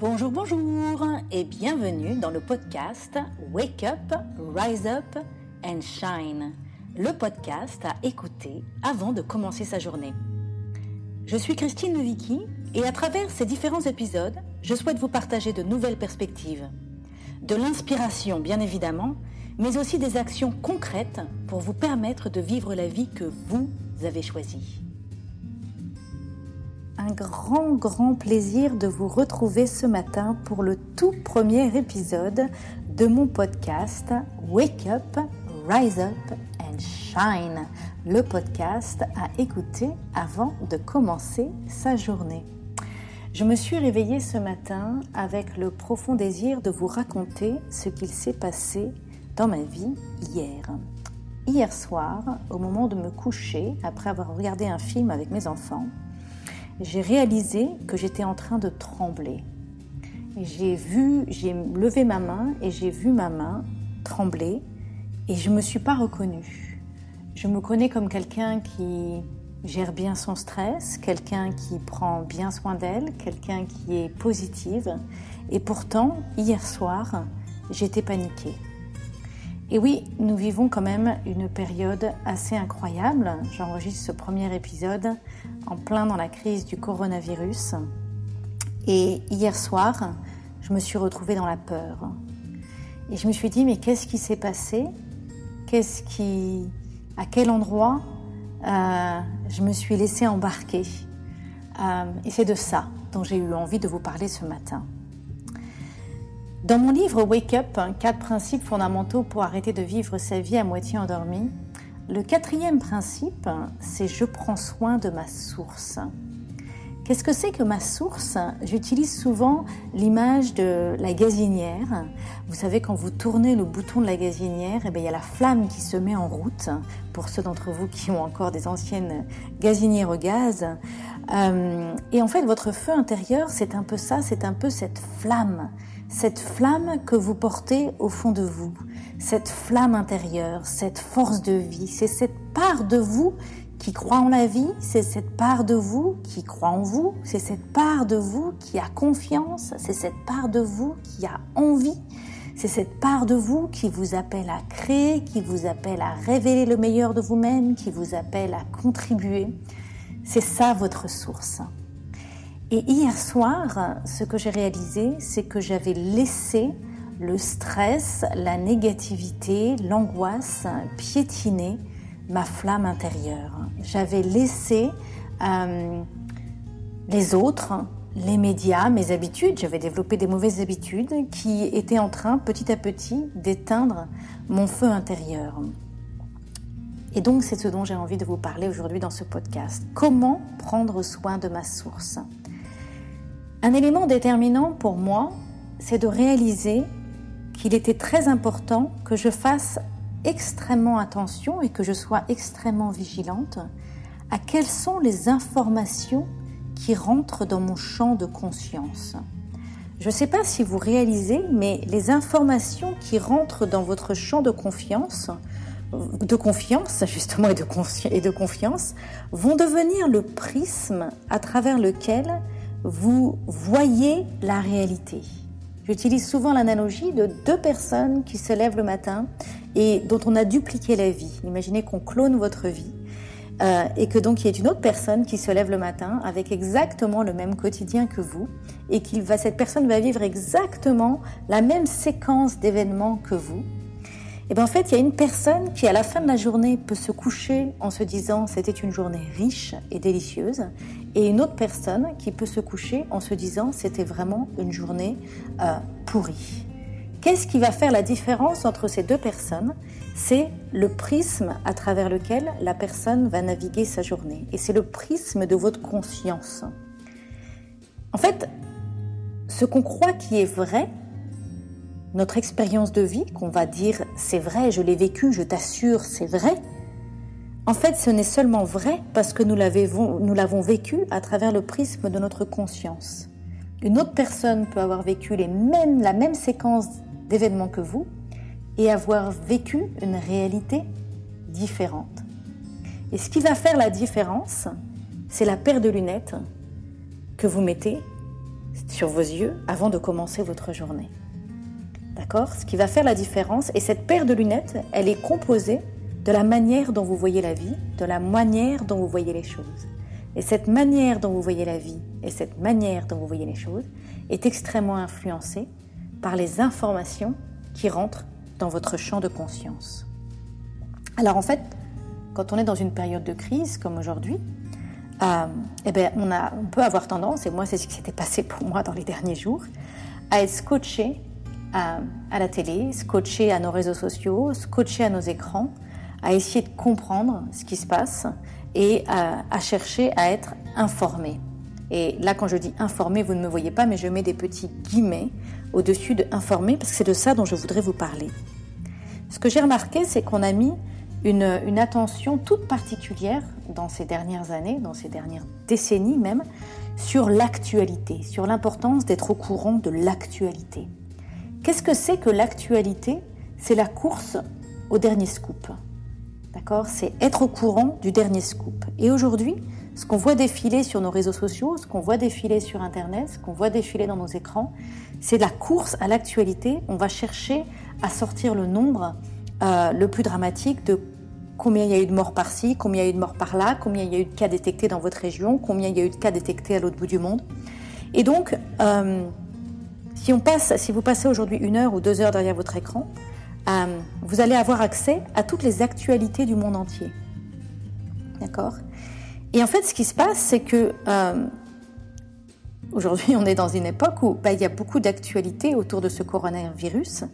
Bonjour, bonjour et bienvenue dans le podcast Wake Up, Rise Up and Shine, le podcast à écouter avant de commencer sa journée. Je suis Christine Novicki et à travers ces différents épisodes, je souhaite vous partager de nouvelles perspectives, de l'inspiration bien évidemment, mais aussi des actions concrètes pour vous permettre de vivre la vie que vous avez choisie un grand, grand plaisir de vous retrouver ce matin pour le tout premier épisode de mon podcast Wake Up, Rise Up and Shine, le podcast à écouter avant de commencer sa journée. Je me suis réveillée ce matin avec le profond désir de vous raconter ce qu'il s'est passé dans ma vie hier. Hier soir, au moment de me coucher, après avoir regardé un film avec mes enfants, j'ai réalisé que j'étais en train de trembler. J'ai vu, j'ai levé ma main et j'ai vu ma main trembler et je ne me suis pas reconnue. Je me connais comme quelqu'un qui gère bien son stress, quelqu'un qui prend bien soin d'elle, quelqu'un qui est positive. Et pourtant, hier soir, j'étais paniquée. Et oui, nous vivons quand même une période assez incroyable. J'enregistre ce premier épisode en plein dans la crise du coronavirus. Et hier soir, je me suis retrouvée dans la peur. Et je me suis dit, mais qu'est-ce qui s'est passé? Qu'est-ce qui... À quel endroit euh, je me suis laissée embarquer? Euh, Et c'est de ça dont j'ai eu envie de vous parler ce matin. Dans mon livre Wake Up, quatre principes fondamentaux pour arrêter de vivre sa vie à moitié endormie, le quatrième principe, c'est je prends soin de ma source. Qu'est-ce que c'est que ma source? J'utilise souvent l'image de la gazinière. Vous savez, quand vous tournez le bouton de la gazinière, eh bien, il y a la flamme qui se met en route. Pour ceux d'entre vous qui ont encore des anciennes gazinières au gaz. Euh, et en fait, votre feu intérieur, c'est un peu ça, c'est un peu cette flamme cette flamme que vous portez au fond de vous, cette flamme intérieure, cette force de vie, c'est cette part de vous qui croit en la vie, c'est cette part de vous qui croit en vous, c'est cette part de vous qui a confiance, c'est cette part de vous qui a envie, c'est cette part de vous qui vous appelle à créer, qui vous appelle à révéler le meilleur de vous-même, qui vous appelle à contribuer. C'est ça votre source. Et hier soir, ce que j'ai réalisé, c'est que j'avais laissé le stress, la négativité, l'angoisse piétiner ma flamme intérieure. J'avais laissé euh, les autres, les médias, mes habitudes, j'avais développé des mauvaises habitudes qui étaient en train petit à petit d'éteindre mon feu intérieur. Et donc c'est ce dont j'ai envie de vous parler aujourd'hui dans ce podcast. Comment prendre soin de ma source? Un élément déterminant pour moi, c'est de réaliser qu'il était très important que je fasse extrêmement attention et que je sois extrêmement vigilante à quelles sont les informations qui rentrent dans mon champ de conscience. Je ne sais pas si vous réalisez, mais les informations qui rentrent dans votre champ de confiance, de confiance justement et de, et de confiance, vont devenir le prisme à travers lequel vous voyez la réalité. J'utilise souvent l'analogie de deux personnes qui se lèvent le matin et dont on a dupliqué la vie. Imaginez qu'on clone votre vie euh, et que donc il y ait une autre personne qui se lève le matin avec exactement le même quotidien que vous et qu'il va, cette personne va vivre exactement la même séquence d'événements que vous. Et bien en fait, il y a une personne qui à la fin de la journée peut se coucher en se disant c'était une journée riche et délicieuse et une autre personne qui peut se coucher en se disant c'était vraiment une journée euh, pourrie. Qu'est-ce qui va faire la différence entre ces deux personnes? C'est le prisme à travers lequel la personne va naviguer sa journée. Et c'est le prisme de votre conscience. En fait, ce qu'on croit qui est vrai, notre expérience de vie, qu'on va dire c'est vrai, je l'ai vécu, je t'assure, c'est vrai, en fait, ce n'est seulement vrai parce que nous l'avons vécu à travers le prisme de notre conscience. Une autre personne peut avoir vécu la même séquence d'événements que vous et avoir vécu une réalité différente. Et ce qui va faire la différence, c'est la paire de lunettes que vous mettez sur vos yeux avant de commencer votre journée. D'accord? Ce qui va faire la différence. Et cette paire de lunettes, elle est composée de la manière dont vous voyez la vie, de la manière dont vous voyez les choses. Et cette manière dont vous voyez la vie et cette manière dont vous voyez les choses est extrêmement influencée par les informations qui rentrent dans votre champ de conscience. Alors en fait, quand on est dans une période de crise comme aujourd'hui, euh, eh ben, on, a, on peut avoir tendance, et moi c'est ce qui s'était passé pour moi dans les derniers jours, à être scotché à, à, la télé, scotché à nos réseaux sociaux, scotché à nos écrans, à essayer de comprendre ce qui se passe et à, chercher à être informé. Et là, quand je dis informé, vous ne me voyez pas, mais je mets des petits guillemets au-dessus de informé parce que c'est de ça dont je voudrais vous parler. Ce que j'ai remarqué, c'est qu'on a mis une, une, attention toute particulière dans ces dernières années, dans ces dernières décennies même, sur l'actualité, sur l'importance d'être au courant de l'actualité. Qu'est-ce que c'est que l'actualité? C'est la course au dernier scoop. D'accord? C'est être au courant du dernier scoop. Et aujourd'hui, ce qu'on voit défiler sur nos réseaux sociaux, ce qu'on voit défiler sur Internet, ce qu'on voit défiler dans nos écrans, c'est la course à l'actualité. On va chercher à sortir le nombre euh, le plus dramatique de combien il y a eu de morts par-ci, combien il y a eu de morts par-là, combien il y a eu de cas détectés dans votre région, combien il y a eu de cas détectés à l'autre bout du monde. Et donc, euh, si, on passe, si vous passez aujourd'hui une heure ou deux heures derrière votre écran, euh, vous allez avoir accès à toutes les actualités du monde entier. D'accord? Et en fait, ce qui se passe, c'est que euh, aujourd'hui, on est dans une époque où bah, il y a beaucoup d'actualités autour de ce coronavirus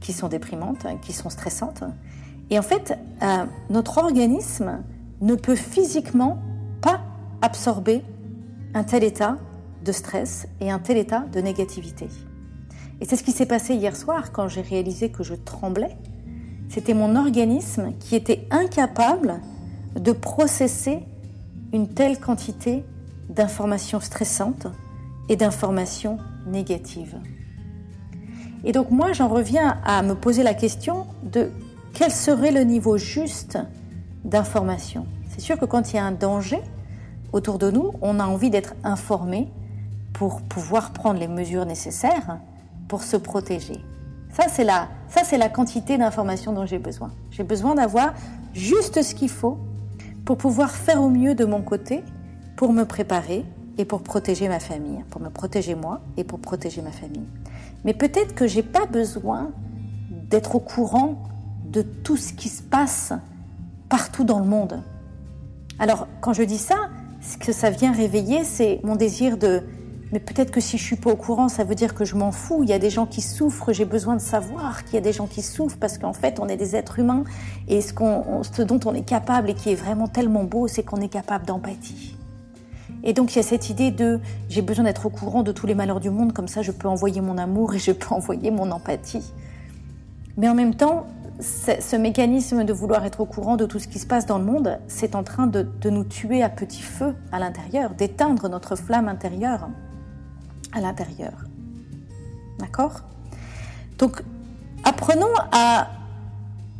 qui sont déprimantes, qui sont stressantes. Et en fait, euh, notre organisme ne peut physiquement pas absorber un tel état de stress et un tel état de négativité. Et c'est ce qui s'est passé hier soir quand j'ai réalisé que je tremblais. C'était mon organisme qui était incapable de processer une telle quantité d'informations stressantes et d'informations négatives. Et donc moi, j'en reviens à me poser la question de quel serait le niveau juste d'information. C'est sûr que quand il y a un danger autour de nous, on a envie d'être informé pour pouvoir prendre les mesures nécessaires pour se protéger. Ça, c'est la, ça, c'est la quantité d'informations dont j'ai besoin. J'ai besoin d'avoir juste ce qu'il faut pour pouvoir faire au mieux de mon côté, pour me préparer et pour protéger ma famille, pour me protéger moi et pour protéger ma famille. Mais peut-être que j'ai pas besoin d'être au courant de tout ce qui se passe partout dans le monde. Alors, quand je dis ça, ce que ça vient réveiller, c'est mon désir de mais peut-être que si je suis pas au courant, ça veut dire que je m'en fous. Il y a des gens qui souffrent, j'ai besoin de savoir qu'il y a des gens qui souffrent parce qu'en fait, on est des êtres humains et ce, dont on est capable et qui est vraiment tellement beau, c'est qu'on est capable d'empathie. Et donc il y a cette idée de j'ai besoin d'être au courant de tous les malheurs du monde, comme ça je peux envoyer mon amour et je peux envoyer mon empathie. Mais en même temps, ce mécanisme de vouloir être au courant de tout ce qui se passe dans le monde, c'est en train de nous tuer à petit feu à l'intérieur, d'éteindre notre flamme intérieure à l'intérieur. D'accord? Donc, apprenons à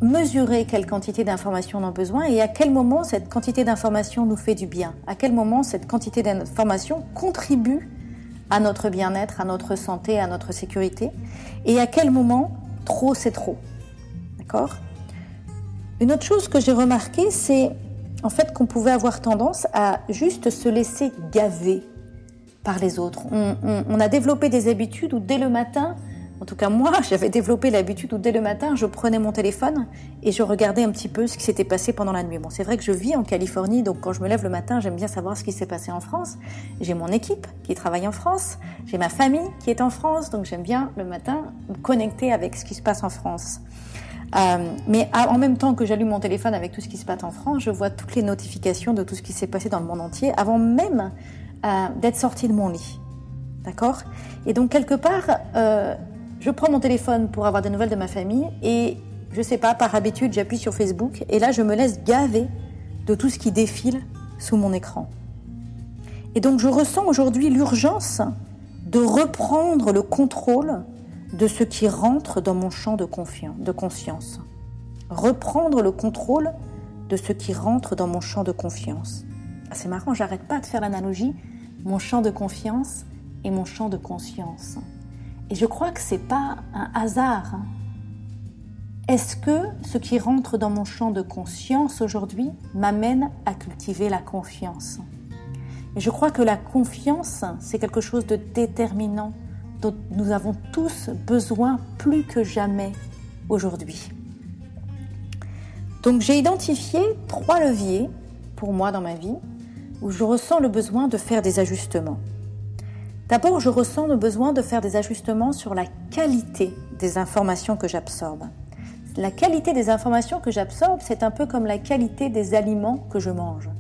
mesurer quelle quantité d'informations on a besoin et à quel moment cette quantité d'informations nous fait du bien, à quel moment cette quantité d'informations contribue à notre bien-être, à notre santé, à notre sécurité, et à quel moment trop c'est trop. D'accord? Une autre chose que j'ai remarqué, c'est en fait qu'on pouvait avoir tendance à juste se laisser gaver par les autres. On, a développé des habitudes où dès le matin, en tout cas moi, j'avais développé l'habitude où dès le matin, je prenais mon téléphone et je regardais un petit peu ce qui s'était passé pendant la nuit. Bon, c'est vrai que je vis en Californie, donc quand je me lève le matin, j'aime bien savoir ce qui s'est passé en France. J'ai mon équipe qui travaille en France, j'ai ma famille qui est en France, donc j'aime bien le matin me connecter avec ce qui se passe en France. Euh, mais en même temps que j'allume mon téléphone avec tout ce qui se passe en France, je vois toutes les notifications de tout ce qui s'est passé dans le monde entier avant même euh, d'être sortie de mon lit. D'accord? Et donc, quelque part, euh, je prends mon téléphone pour avoir des nouvelles de ma famille et, je sais pas, par habitude, j'appuie sur Facebook et là, je me laisse gaver de tout ce qui défile sous mon écran. Et donc, je ressens aujourd'hui l'urgence de reprendre le contrôle de ce qui rentre dans mon champ de, de conscience. Reprendre le contrôle de ce qui rentre dans mon champ de confiance. Ah, c'est marrant, j'arrête pas de faire l'analogie mon champ de confiance et mon champ de conscience. Et je crois que ce n'est pas un hasard. Est-ce que ce qui rentre dans mon champ de conscience aujourd'hui m'amène à cultiver la confiance? Et je crois que la confiance, c'est quelque chose de déterminant dont nous avons tous besoin plus que jamais aujourd'hui. Donc j'ai identifié trois leviers pour moi dans ma vie où je ressens le besoin de faire des ajustements. D'abord, je ressens le besoin de faire des ajustements sur la qualité des informations que j'absorbe. La qualité des informations que j'absorbe, c'est un peu comme la qualité des aliments que je mange.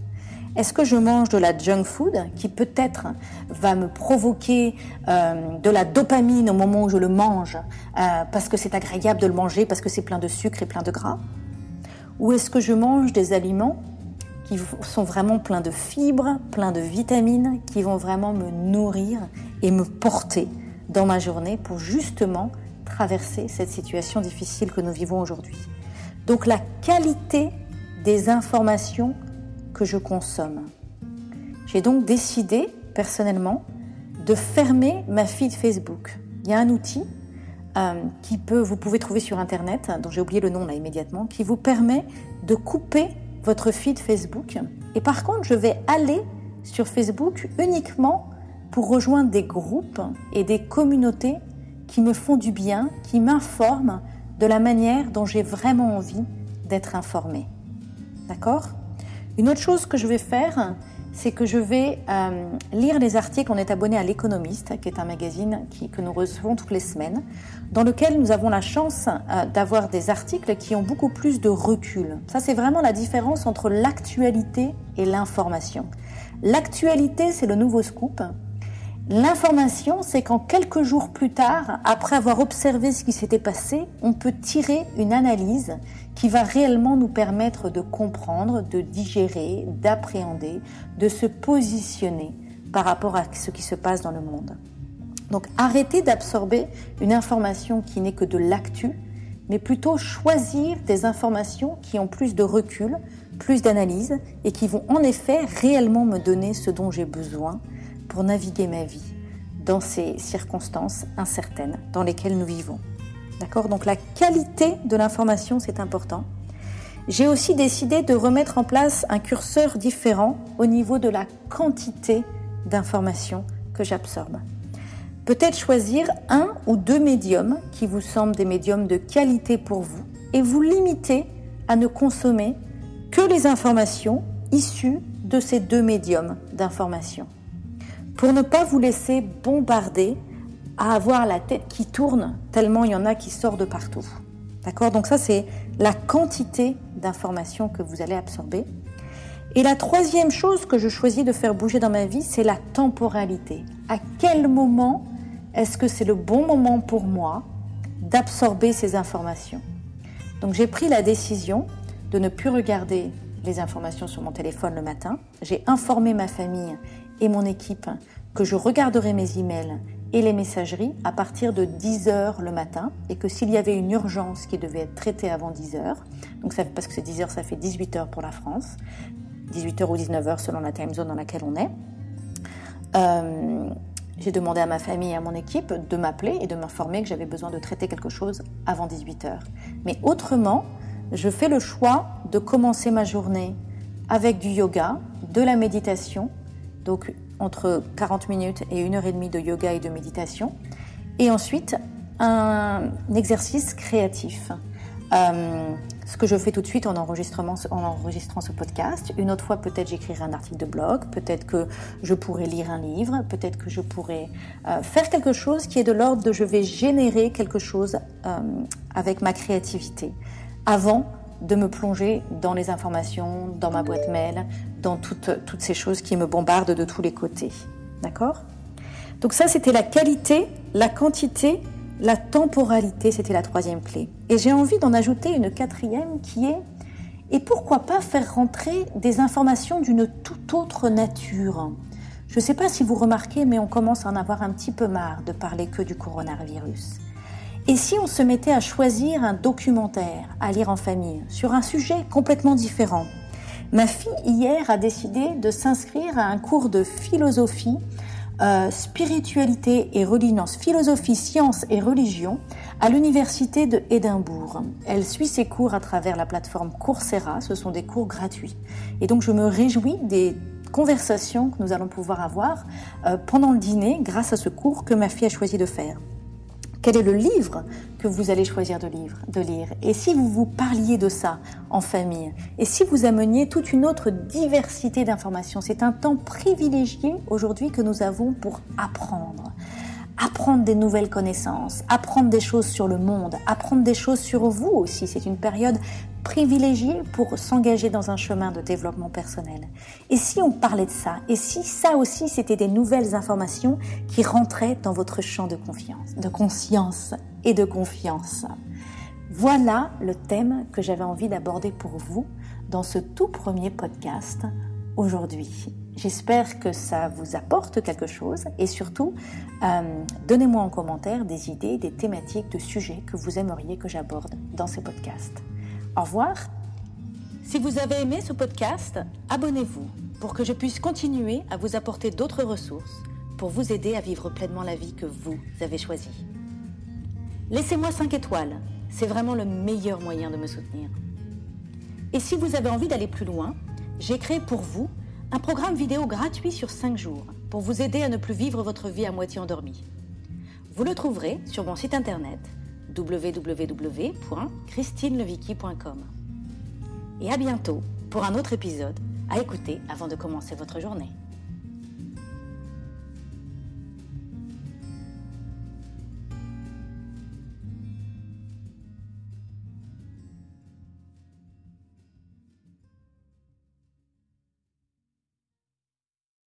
Est-ce que je mange de la junk food qui peut-être va me provoquer euh, de la dopamine au moment où je le mange euh, parce que c'est agréable de le manger, parce que c'est plein de sucre et plein de gras? Ou est-ce que je mange des aliments qui sont vraiment pleins de fibres, pleins de vitamines, qui vont vraiment me nourrir et me porter dans ma journée pour justement traverser cette situation difficile que nous vivons aujourd'hui. Donc la qualité des informations que je consomme. J'ai donc décidé personnellement de fermer ma feed Facebook. Il y a un outil euh, qui peut, vous pouvez trouver sur internet, dont j'ai oublié le nom là immédiatement, qui vous permet de couper votre feed Facebook. Et par contre, je vais aller sur Facebook uniquement pour rejoindre des groupes et des communautés qui me font du bien, qui m'informent de la manière dont j'ai vraiment envie d'être informée. D'accord? Une autre chose que je vais faire, c'est que je vais euh, lire les articles. On est abonné à L'Économiste, qui est un magazine que nous recevons toutes les semaines, dans lequel nous avons la chance euh, d'avoir des articles qui ont beaucoup plus de recul. Ça, c'est vraiment la différence entre l'actualité et l'information. L'actualité, c'est le nouveau scoop. L'information, c'est qu'en quelques jours plus tard, après avoir observé ce qui s'était passé, on peut tirer une analyse qui va réellement nous permettre de comprendre, de digérer, d'appréhender, de se positionner par rapport à ce qui se passe dans le monde. Donc arrêtez d'absorber une information qui n'est que de l'actu, mais plutôt choisir des informations qui ont plus de recul, plus d'analyse et qui vont en effet réellement me donner ce dont j'ai besoin pour naviguer ma vie dans ces circonstances incertaines dans lesquelles nous vivons. Donc la qualité de l'information, c'est important. J'ai aussi décidé de remettre en place un curseur différent au niveau de la quantité d'informations que j'absorbe. Peut-être choisir un ou deux médiums qui vous semblent des médiums de qualité pour vous et vous limiter à ne consommer que les informations issues de ces deux médiums d'information pour ne pas vous laisser bombarder à avoir la tête qui tourne tellement il y en a qui sortent de partout. D'accord? Donc ça, c'est la quantité d'informations que vous allez absorber. Et la troisième chose que je choisis de faire bouger dans ma vie, c'est la temporalité. À quel moment est-ce que c'est le bon moment pour moi d'absorber ces informations? Donc j'ai pris la décision de ne plus regarder les informations sur mon téléphone le matin. J'ai informé ma famille et mon équipe que je regarderai mes emails et les messageries à partir de 10 heures le matin et que s'il y avait une urgence qui devait être traitée avant 10 heures, donc ça, parce que c'est 10 heures, ça fait 18 heures pour la France, 18 heures ou 19 heures selon la time zone dans laquelle on est. Euh, j'ai demandé à ma famille et à mon équipe de m'appeler et de m'informer que j'avais besoin de traiter quelque chose avant 18 heures. Mais autrement, je fais le choix de commencer ma journée avec du yoga, de la méditation donc entre 40 minutes et une heure et demie de yoga et de méditation, et ensuite un exercice créatif. Euh, ce que je fais tout de suite en, enregistrement, en enregistrant ce podcast. Une autre fois, peut-être j'écrirai un article de blog, peut-être que je pourrais lire un livre, peut-être que je pourrais euh, faire quelque chose qui est de l'ordre de je vais générer quelque chose euh, avec ma créativité avant de me plonger dans les informations, dans ma boîte mail, dans toutes, toutes ces choses qui me bombardent de tous les côtés. D'accord? Donc ça, c'était la qualité, la quantité, la temporalité, c'était la troisième clé. Et j'ai envie d'en ajouter une quatrième qui est, et pourquoi pas faire rentrer des informations d'une toute autre nature? Je ne sais pas si vous remarquez, mais on commence à en avoir un petit peu marre de parler que du coronavirus. Et si on se mettait à choisir un documentaire à lire en famille sur un sujet complètement différent? Ma fille hier a décidé de s'inscrire à un cours de philosophie euh, spiritualité et religion, philosophie, sciences et religion à l'université de Édimbourg. Elle suit ses cours à travers la plateforme Coursera. Ce sont des cours gratuits. Et donc, je me réjouis des conversations que nous allons pouvoir avoir euh, pendant le dîner grâce à ce cours que ma fille a choisi de faire. Quel est le livre que vous allez choisir de, lire? Et si vous vous parliez de ça en famille? Et si vous ameniez toute une autre diversité d'informations? C'est un temps privilégié aujourd'hui que nous avons pour apprendre. Apprendre des nouvelles connaissances, apprendre des choses sur le monde, apprendre des choses sur vous aussi. C'est une période privilégiée pour s'engager dans un chemin de développement personnel. Et si on parlait de ça, et si ça aussi c'était des nouvelles informations qui rentraient dans votre champ de confiance, de conscience et de confiance? Voilà le thème que j'avais envie d'aborder pour vous dans ce tout premier podcast aujourd'hui. J'espère que ça vous apporte quelque chose et surtout, euh, donnez-moi en commentaire des idées, des thématiques, de sujets que vous aimeriez que j'aborde dans ces podcasts. Au revoir. Si vous avez aimé ce podcast, abonnez-vous pour que je puisse continuer à vous apporter d'autres ressources pour vous aider à vivre pleinement la vie que vous avez choisie. Laissez-moi 5 étoiles, c'est vraiment le meilleur moyen de me soutenir. Et si vous avez envie d'aller plus loin, j'ai créé pour vous un programme vidéo gratuit sur 5 jours pour vous aider à ne plus vivre votre vie à moitié endormie. Vous le trouverez sur mon site internet www.christinelevicky.com. Et à bientôt pour un autre épisode à écouter avant de commencer votre journée.